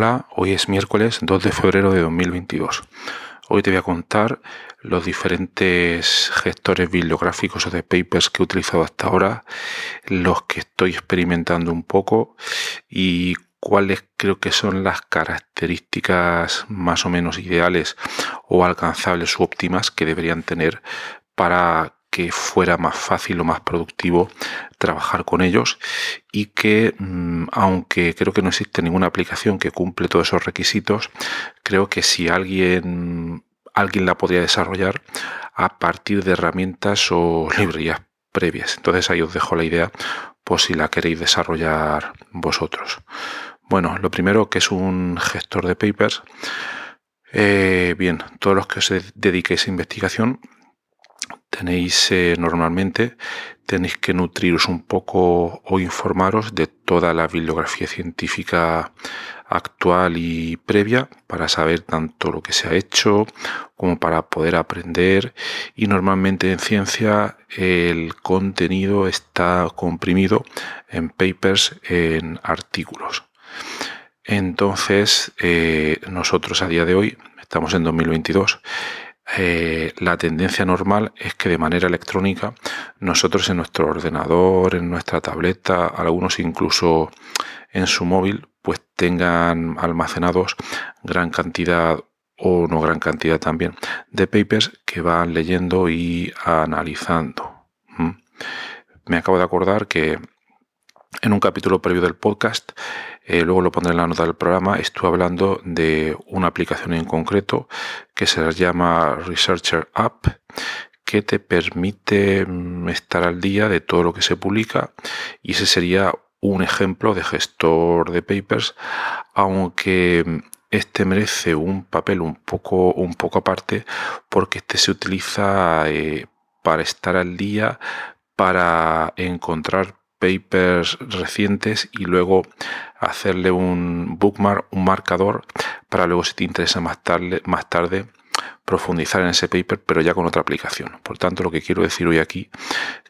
Hola, hoy es miércoles 2 de febrero de 2022. Hoy te voy a contar los diferentes gestores bibliográficos o de papers que he utilizado hasta ahora, los que estoy experimentando un poco y cuáles creo que son las características más o menos ideales o alcanzables u óptimas que deberían tener para que fuera más fácil o más productivo trabajar con ellos y que mm, aunque creo que no existe ninguna aplicación que cumple todos esos requisitos, creo que si alguien alguien la podría desarrollar a partir de herramientas o librerías previas. Entonces ahí os dejo la idea por si la queréis desarrollar vosotros. Bueno, lo primero que es un gestor de papers. Eh, bien, todos los que os dediquéis a investigación tenéis eh, normalmente tenéis que nutriros un poco o informaros de toda la bibliografía científica actual y previa para saber tanto lo que se ha hecho como para poder aprender. Y normalmente en ciencia el contenido está comprimido en papers en artículos. Entonces eh, nosotros a día de hoy estamos en 2022 eh, la tendencia normal es que de manera electrónica nosotros en nuestro ordenador, en nuestra tableta, algunos incluso en su móvil, pues tengan almacenados gran cantidad o no gran cantidad también de papers que van leyendo y analizando. Me acabo de acordar que en un capítulo previo del podcast eh, luego lo pondré en la nota del programa, estuve hablando de una aplicación en concreto que se llama Researcher App, que te permite mm, estar al día de todo lo que se publica. Y ese sería un ejemplo de gestor de papers, aunque mm, este merece un papel un poco, un poco aparte porque este se utiliza eh, para estar al día, para encontrar papers recientes y luego hacerle un bookmark, un marcador, para luego si te interesa más tarde, más tarde profundizar en ese paper, pero ya con otra aplicación. Por tanto, lo que quiero decir hoy aquí,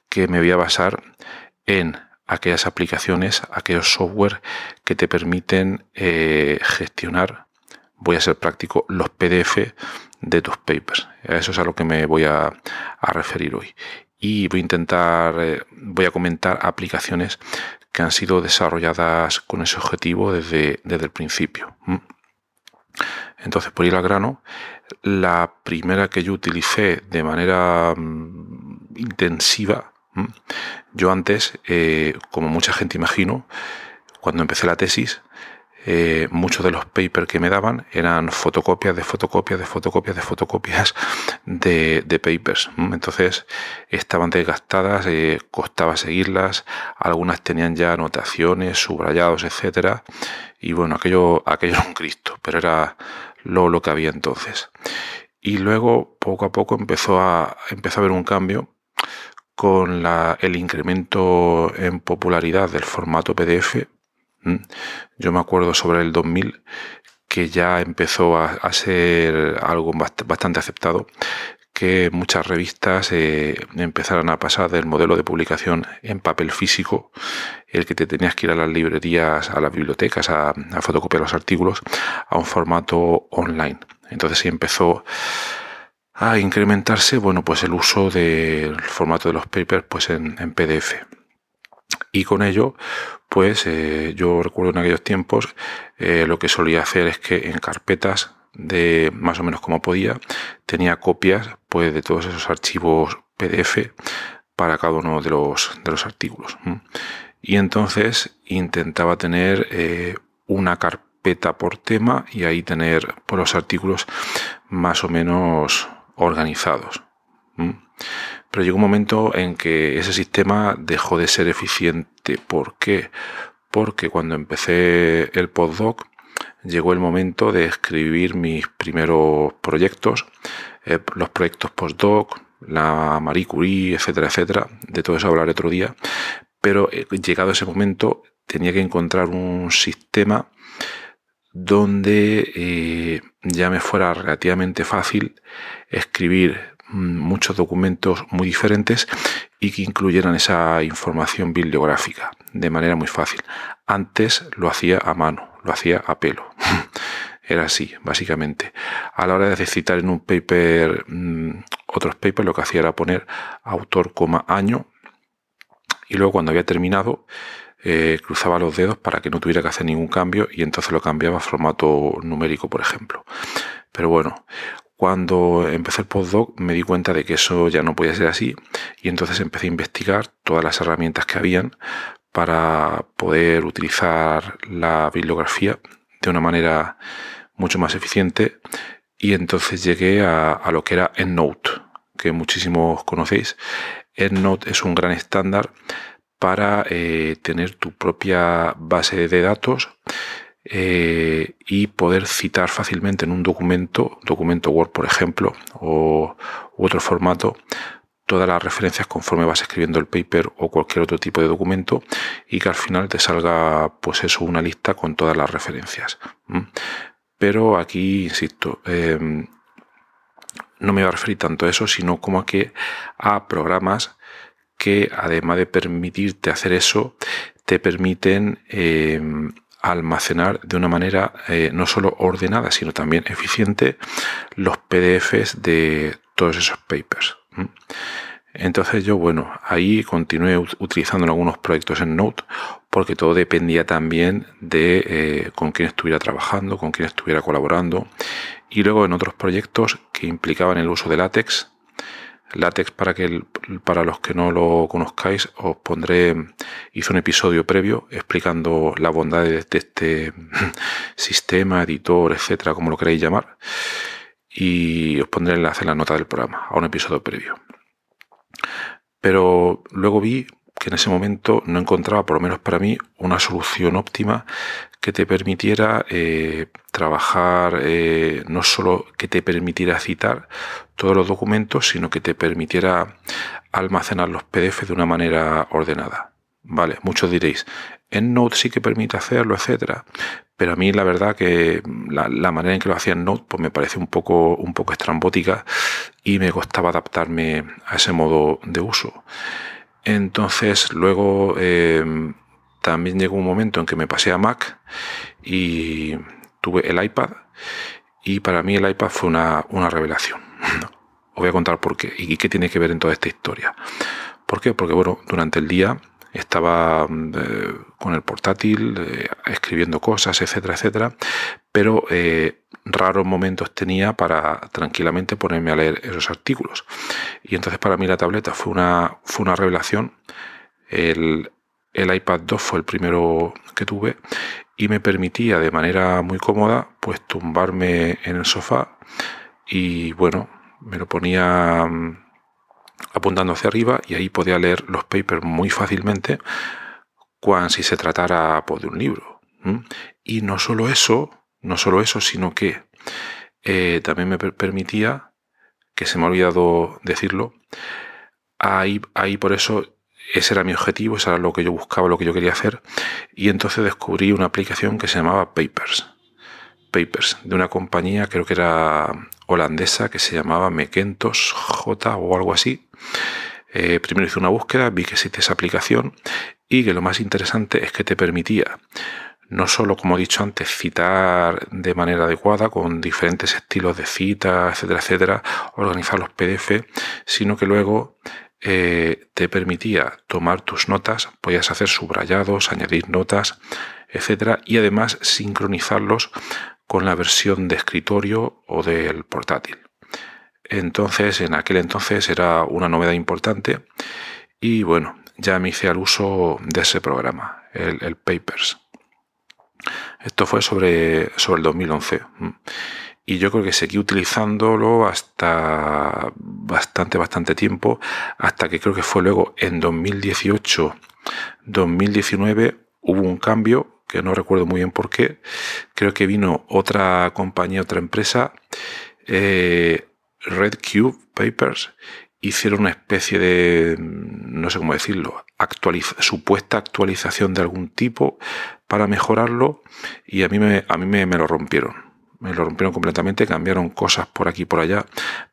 que me voy a basar en aquellas aplicaciones, aquellos software que te permiten eh, gestionar, voy a ser práctico, los PDF de tus papers. eso es a lo que me voy a, a referir hoy y voy a intentar, eh, voy a comentar aplicaciones que han sido desarrolladas con ese objetivo desde, desde el principio. Entonces, por ir al grano, la primera que yo utilicé de manera mm, intensiva, yo antes, eh, como mucha gente imagino, cuando empecé la tesis, eh, muchos de los papers que me daban eran fotocopias de fotocopias de fotocopias de fotocopias de, papers. Entonces estaban desgastadas, eh, costaba seguirlas, algunas tenían ya anotaciones, subrayados, etcétera. Y bueno, aquello, era un Cristo, pero era lo, lo que había entonces. Y luego, poco a poco, empezó a, empezó a haber un cambio con el incremento en popularidad del formato PDF. Yo me acuerdo sobre el 2000 que ya empezó a, ser algo bastante aceptado, que muchas revistas eh, empezaron a pasar del modelo de publicación en papel físico, el que te tenías que ir a las librerías, a las bibliotecas, a, fotocopiar los artículos, a un formato online. Entonces sí empezó a incrementarse, bueno, pues el uso del formato de los papers pues en PDF. Y con ello, pues yo recuerdo en aquellos tiempos eh, lo que solía hacer es que en carpetas de más o menos como podía tenía copias pues de todos esos archivos PDF para cada uno de los, de los artículos. Y entonces intentaba tener eh, una carpeta por tema y ahí tener por los artículos más o menos organizados. Pero llegó un momento en que ese sistema dejó de ser eficiente. ¿Por qué? Porque cuando empecé el postdoc llegó el momento de escribir mis primeros proyectos, eh, los proyectos postdoc, la Marie Curie, etcétera, etcétera. De todo eso hablaré otro día. Pero eh, llegado ese momento tenía que encontrar un sistema donde eh, ya me fuera relativamente fácil escribir muchos documentos muy diferentes y que incluyeran esa información bibliográfica de manera muy fácil. Antes lo hacía a mano, lo hacía a pelo. Era así, básicamente. A la hora de citar en un paper mm, otros papers, lo que hacía era poner autor, coma, año, y luego cuando había terminado, eh, cruzaba los dedos para que no tuviera que hacer ningún cambio y entonces lo cambiaba a formato numérico, por ejemplo. Pero bueno, cuando empecé el postdoc me di cuenta de que eso ya no podía ser así y entonces empecé a investigar todas las herramientas que habían para poder utilizar la bibliografía de una manera mucho más eficiente y entonces llegué a, lo que era EndNote, que muchísimos conocéis. EndNote es un gran estándar para eh, tener tu propia base de datos eh, y poder citar fácilmente en un documento, documento Word por ejemplo, o otro formato, todas las referencias conforme vas escribiendo el paper o cualquier otro tipo de documento y que al final te salga pues eso, una lista con todas las referencias. Pero aquí, insisto, em, no me voy a referir tanto a eso, sino como a que a programas que además de permitirte hacer eso, te permiten em, almacenar de una manera eh, no solo ordenada, sino también eficiente los PDFs de todos esos papers. Entonces yo, bueno, ahí continué utilizando algunos proyectos en Note porque todo dependía también de eh, con quién estuviera trabajando, con quién estuviera colaborando. Y luego en otros proyectos que implicaban el uso de látex, Látex, para, que, para los que no lo conozcáis, os pondré, hice un episodio previo explicando la bondad de, este sistema, editor, etcétera, como lo queréis llamar. Y os pondré el enlace en la nota del programa, a un episodio previo. Pero luego vi que en ese momento no encontraba, por lo menos para mí, una solución óptima que te permitiera eh, trabajar, eh, no solo que te permitiera citar todos los documentos, sino que te permitiera almacenar los PDF de una manera ordenada. Vale, muchos diréis, en Note sí que permite hacerlo, etcétera. Pero a mí la verdad que la, manera en que lo hacía en Note pues me parece un poco, un poco estrambótica y me costaba adaptarme a ese modo de uso. Entonces luego eh, también llegó un momento en que me pasé a Mac y tuve el iPad y para mí el iPad fue una, revelación. Os voy a contar por qué y qué tiene que ver en toda esta historia. ¿Por qué? Porque bueno, durante el día estaba eh, con el portátil eh, escribiendo cosas, etcétera, etcétera, pero eh, raros momentos tenía para tranquilamente ponerme a leer esos artículos. Y entonces para mí la tableta fue una, fue una revelación. El, el iPad 2 fue el primero que tuve y me permitía de manera muy cómoda pues tumbarme en el sofá y bueno, me lo ponía mm, apuntando hacia arriba y ahí podía leer los papers muy fácilmente cuando si se tratara pues, de un libro. Y no solo eso, no solo eso, sino que eh, también me permitía, que se me ha olvidado decirlo, ahí, ahí por eso ese era mi objetivo, eso era lo que yo buscaba, lo que yo quería hacer. Y entonces descubrí una aplicación que se llamaba Papers. Papers, de una compañía, creo que era holandesa, que se llamaba Mekentos J o algo así. Eh, primero hice una búsqueda, vi que existe esa aplicación y que lo más interesante es que te permitía no solo, como he dicho antes, citar de manera adecuada con diferentes estilos de cita, etcétera, etcétera, organizar los PDF, sino que luego eh, te permitía tomar tus notas, podías hacer subrayados, añadir notas, etcétera, y además sincronizarlos con la versión de escritorio o del portátil. Entonces, en aquel entonces era una novedad importante y bueno, ya me hice al uso de ese programa, el, el Papers. Esto fue sobre, sobre el 2011. y yo creo que seguí utilizándolo hasta bastante, bastante tiempo, hasta que creo que fue luego en 2018, 2019, hubo un cambio que no recuerdo muy bien por qué. Creo que vino otra compañía, otra empresa, eh, Red Cube Papers, hicieron una especie de, no sé cómo decirlo, supuesta actualización de algún tipo para mejorarlo y a mí me, a mí me, lo rompieron. Me lo rompieron completamente, cambiaron cosas por aquí y por allá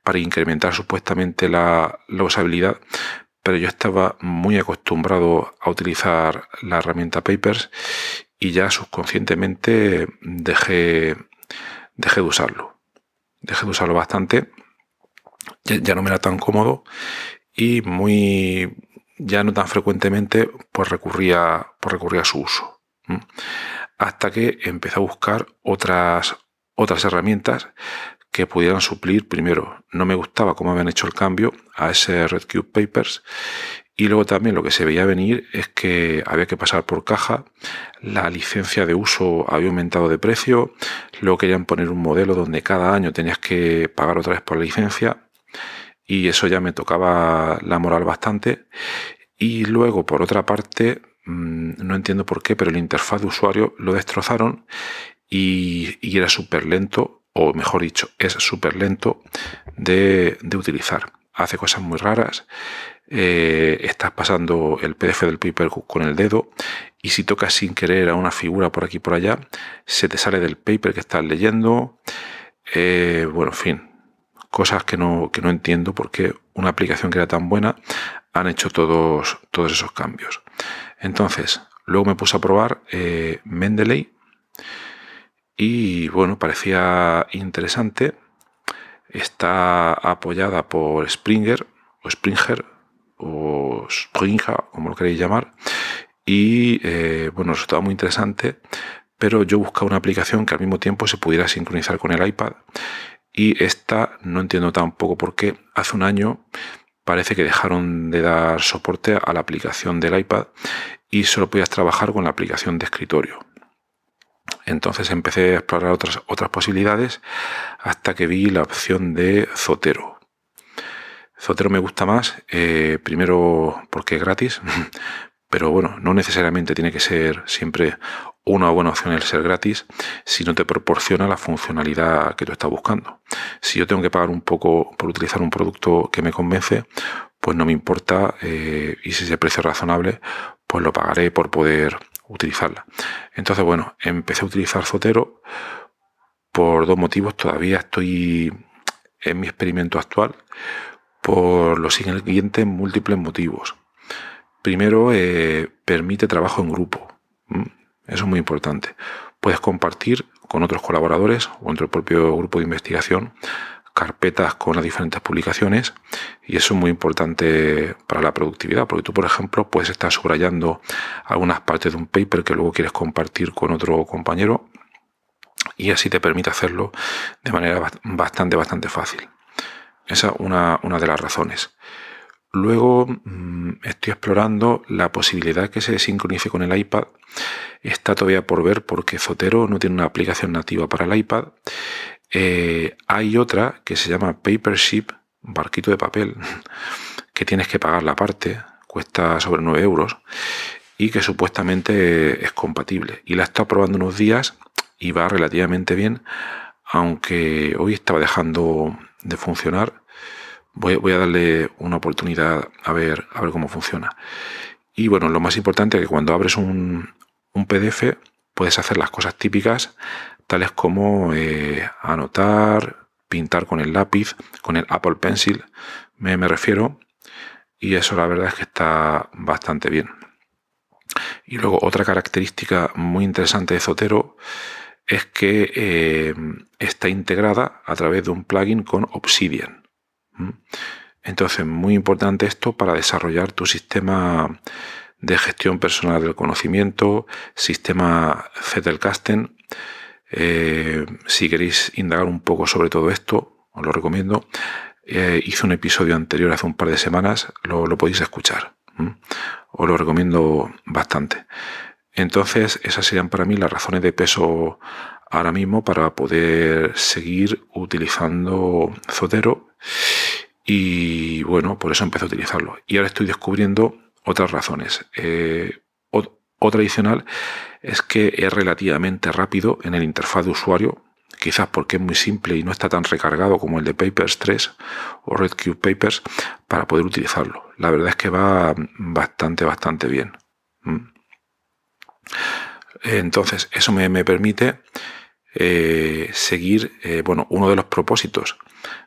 para incrementar supuestamente la, la usabilidad, pero yo estaba muy acostumbrado a utilizar la herramienta Papers y ya subconscientemente dejé, dejé de usarlo. Dejé de usarlo bastante. Ya, no me era tan cómodo y muy ya no tan frecuentemente pues recurría, pues recurría a su uso. Hasta que empecé a buscar otras, otras herramientas que pudieran suplir, primero, no me gustaba cómo habían hecho el cambio a ese Red Papers y luego también lo que se veía venir es que había que pasar por caja, la licencia de uso había aumentado de precio, luego querían poner un modelo donde cada año tenías que pagar otra vez por la licencia y eso ya me tocaba la moral bastante. Y luego, por otra parte, mm, no entiendo por qué, pero el interfaz de usuario lo destrozaron y, era súper lento, o mejor dicho, es súper lento de, de utilizar. Hace cosas muy raras eh, estás pasando el PDF del paper con el dedo y si tocas sin querer a una figura por aquí por allá, se te sale del paper que estás leyendo. Eh, bueno, en fin, cosas que no, que no entiendo porque una aplicación que era tan buena han hecho todos, todos esos cambios. Entonces, luego me puse a probar eh, Mendeley y bueno, parecía interesante. Está apoyada por Springer o Springer, o Springa, como lo queréis llamar. Y eh, bueno, resultaba muy interesante, pero yo buscaba una aplicación que al mismo tiempo se pudiera sincronizar con el iPad. Y esta no entiendo tampoco por qué hace un año parece que dejaron de dar soporte a la aplicación del iPad y solo podías trabajar con la aplicación de escritorio. Entonces empecé a explorar otras, otras posibilidades hasta que vi la opción de Zotero. Zotero me gusta más, eh, primero porque es gratis, pero bueno, no necesariamente tiene que ser siempre una buena opción el ser gratis si no te proporciona la funcionalidad que tú estás buscando. Si yo tengo que pagar un poco por utilizar un producto que me convence, pues no me importa eh, y si ese precio razonable, pues lo pagaré por poder utilizarla. Entonces, bueno, empecé a utilizar Zotero por dos motivos. Todavía estoy en mi experimento actual por los siguientes múltiples motivos. Primero, eh, permite trabajo en grupo. Eso es muy importante. Puedes compartir con otros colaboradores o entre el propio grupo de investigación carpetas con las diferentes publicaciones y eso es muy importante para la productividad porque tú por ejemplo puedes estar subrayando algunas partes de un paper que luego quieres compartir con otro compañero y así te permite hacerlo de manera bastante bastante fácil. Esa es una, de las razones. Luego mm, estoy explorando la posibilidad que se sincronice con el iPad. Está todavía por ver porque Zotero no tiene una aplicación nativa para el iPad. Eh, hay otra que se llama Papership, barquito de papel, que tienes que pagar la parte, cuesta sobre 9 euros y que supuestamente es compatible. Y la he estado probando unos días y va relativamente bien, aunque hoy estaba dejando de funcionar, voy, a darle una oportunidad a ver, cómo funciona. Y bueno, lo más importante es que cuando abres un, PDF puedes hacer las cosas típicas, tales como eh, anotar, pintar con el lápiz, con el Apple Pencil, me, me refiero, y eso la verdad es que está bastante bien. Y luego otra característica muy interesante de Zotero es que eh, está integrada a través de un plugin con Obsidian. Entonces, muy importante esto para desarrollar tu sistema de gestión personal del conocimiento, sistema Zettelkasten. Eh, si queréis indagar un poco sobre todo esto, os lo recomiendo. Eh, hice un episodio anterior hace un par de semanas, lo, podéis escuchar. Os lo recomiendo bastante. Entonces, esas serían para mí las razones de peso ahora mismo para poder seguir utilizando Zotero. Y bueno, por eso empecé a utilizarlo. Y ahora estoy descubriendo otras razones. Eh, otra adicional es que es relativamente rápido en el interfaz de usuario, quizás porque es muy simple y no está tan recargado como el de Papers 3 o RedCube Papers para poder utilizarlo. La verdad es que va bastante, bastante bien. Mm. Entonces, eso me, permite eh, seguir, eh, bueno, uno de los propósitos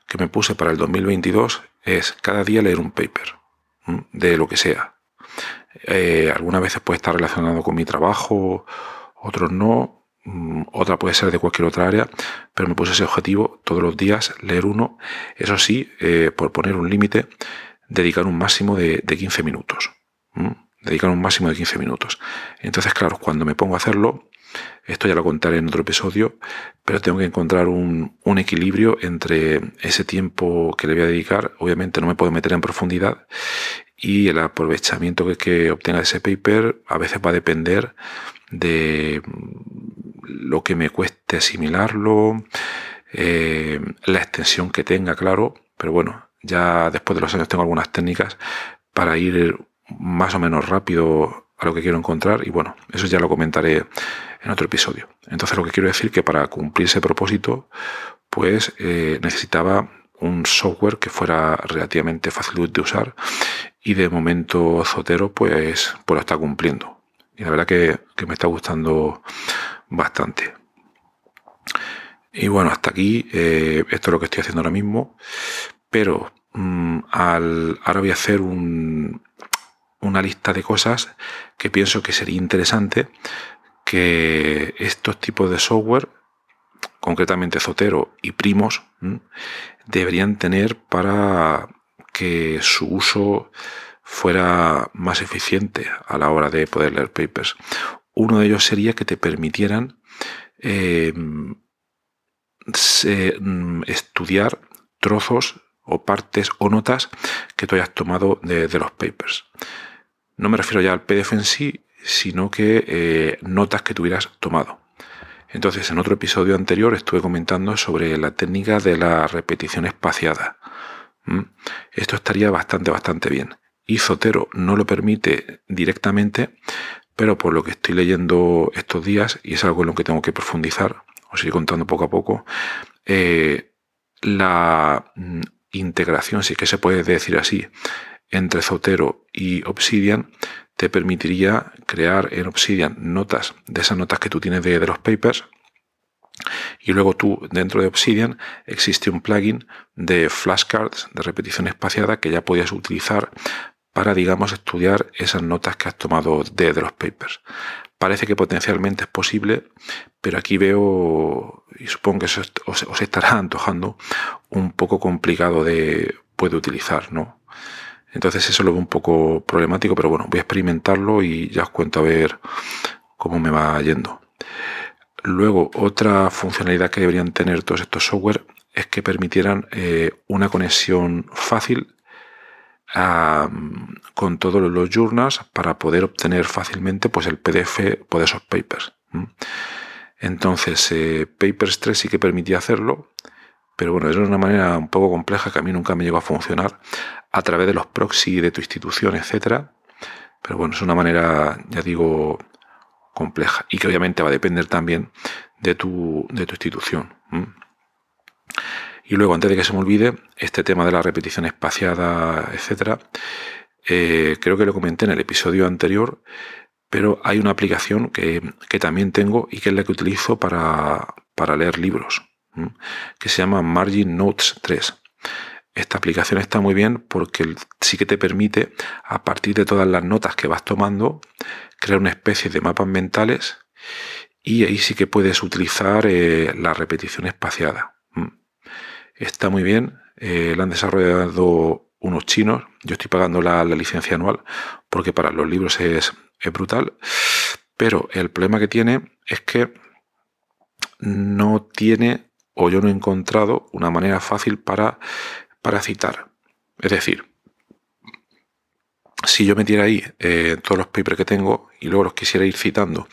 que me puse para el 2022 es cada día leer un paper, de lo que sea. Eh, algunas veces puede estar relacionado con mi trabajo, otros no, otra puede ser de cualquier otra área, pero me puse ese objetivo todos los días, leer uno, eso sí, por poner un límite, dedicar un máximo de, 15 minutos dedicar un máximo de 15 minutos. Entonces, claro, cuando me pongo a hacerlo, esto ya lo contaré en otro episodio, pero tengo que encontrar un, equilibrio entre ese tiempo que le voy a dedicar, obviamente no me puedo meter en profundidad, y el aprovechamiento que, que obtenga ese paper a veces va a depender de lo que me cueste asimilarlo, eh, la extensión que tenga, claro, pero bueno, ya después de los años tengo algunas técnicas para ir más o menos rápido a lo que quiero encontrar y bueno, eso ya lo comentaré en otro episodio. Entonces lo que quiero decir que para cumplir ese propósito pues eh, necesitaba un software que fuera relativamente fácil de usar y de momento Zotero pues, pues lo está cumpliendo. Y la verdad que, me está gustando bastante. Y bueno, hasta aquí eh, esto es lo que estoy haciendo ahora mismo. Pero mm, al, ahora voy a hacer un, una lista de cosas que pienso que sería interesante que estos tipos de software, concretamente Zotero y Primos, deberían tener para que su uso fuera más eficiente a la hora de poder leer papers. Uno de ellos sería que te permitieran eh, mm, estudiar trozos o partes o notas que tú hayas tomado de los papers. No me refiero ya al PDF en sí, sino que eh, notas que tuvieras tomado. Entonces, en otro episodio anterior estuve comentando sobre la técnica de la repetición espaciada. Esto estaría bastante, bastante bien. Y Zotero no lo permite directamente, pero por lo que estoy leyendo estos días, y es algo en lo que tengo que profundizar, os iré contando poco a poco, eh, la mm, integración, si es que se puede decir así, entre Zotero y Obsidian te permitiría crear en Obsidian notas de esas notas que tú tienes de, los papers. Y luego tú, dentro de Obsidian, existe un plugin de flashcards, de repetición espaciada, que ya podías utilizar para, digamos, estudiar esas notas que has tomado de, los papers. Parece que potencialmente es posible, pero aquí veo, y supongo que os, os estará antojando, un poco complicado de puede utilizar, ¿no? Entonces eso lo veo un poco problemático, pero bueno, voy a experimentarlo y ya os cuento a ver cómo me va yendo. Luego, otra funcionalidad que deberían tener todos estos software es que permitieran eh, una conexión fácil con todos los journals para poder obtener fácilmente pues, el PDF de esos papers. Entonces, eh, Papers 3 sí que permitía hacerlo, pero bueno, es una manera un poco compleja que a mí nunca me llegó a funcionar a través de los proxy de tu institución, etcétera. Pero bueno, es una manera, ya digo, compleja y que obviamente va a depender también de tu, de tu institución. Y luego, antes de que se me olvide, este tema de la repetición espaciada, etcétera, eh, creo que lo comenté en el episodio anterior, pero hay una aplicación que, que también tengo y que es la que utilizo para, para leer libros que se llama Margin Notes 3. Esta aplicación está muy bien porque sí que te permite, a partir de todas las notas que vas tomando, crear una especie de mapas mentales y ahí sí que puedes utilizar eh, la repetición espaciada. Está muy bien, eh, la han desarrollado unos chinos, yo estoy pagando la, licencia anual porque para los libros es, es brutal, pero el problema que tiene es que no tiene o yo no he encontrado una manera fácil para, para citar. Es decir, si yo metiera ahí eh, todos los papers que tengo y luego los quisiera ir citando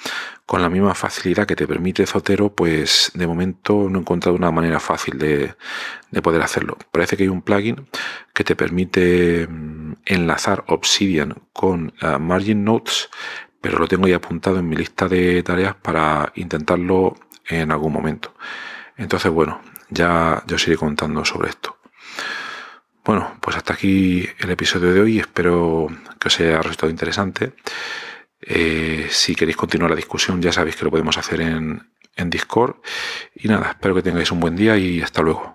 con la misma facilidad que te permite Zotero, pues de momento no he encontrado una manera fácil de, poder hacerlo. Parece que hay un plugin que te permite mm, enlazar Obsidian con eh, Margin Notes, pero lo tengo ya apuntado en mi lista de tareas para intentarlo en algún momento. Entonces, bueno, ya, yo os iré contando sobre esto. Bueno, pues hasta aquí el episodio de hoy. Espero que os haya resultado interesante. Eh, si queréis continuar la discusión, ya sabéis que lo podemos hacer en, en Discord. Y nada, espero que tengáis un buen día y hasta luego.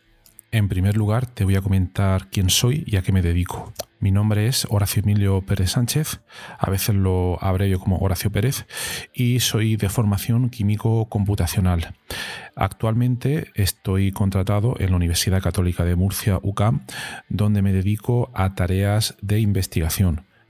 En primer lugar, te voy a comentar quién soy y a qué me dedico. Mi nombre es Horacio Emilio Pérez Sánchez, a veces lo abrevio como Horacio Pérez, y soy de formación químico computacional. Actualmente estoy contratado en la Universidad Católica de Murcia, UCAM, donde me dedico a tareas de investigación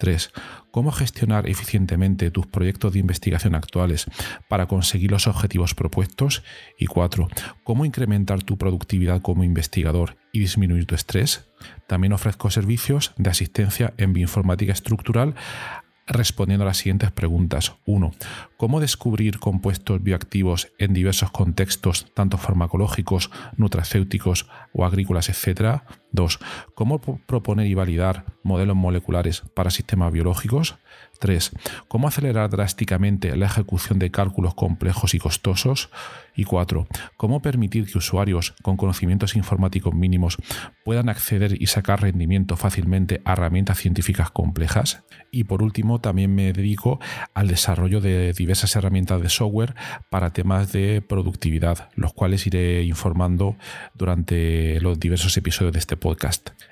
3. Cómo gestionar eficientemente tus proyectos de investigación actuales para conseguir los objetivos propuestos. Y 4. Cómo incrementar tu productividad como investigador y disminuir tu estrés. También ofrezco servicios de asistencia en bioinformática estructural respondiendo a las siguientes preguntas. 1. ¿Cómo descubrir compuestos bioactivos en diversos contextos, tanto farmacológicos, nutracéuticos o agrícolas, etcétera? 2. ¿Cómo proponer y validar modelos moleculares para sistemas biológicos? 3. ¿Cómo acelerar drásticamente la ejecución de cálculos complejos y costosos? Y 4. ¿Cómo permitir que usuarios con conocimientos informáticos mínimos puedan acceder y sacar rendimiento fácilmente a herramientas científicas complejas? Y por último, también me dedico al desarrollo de diversas herramientas de software para temas de productividad, los cuales iré informando durante los diversos episodios de este podcast.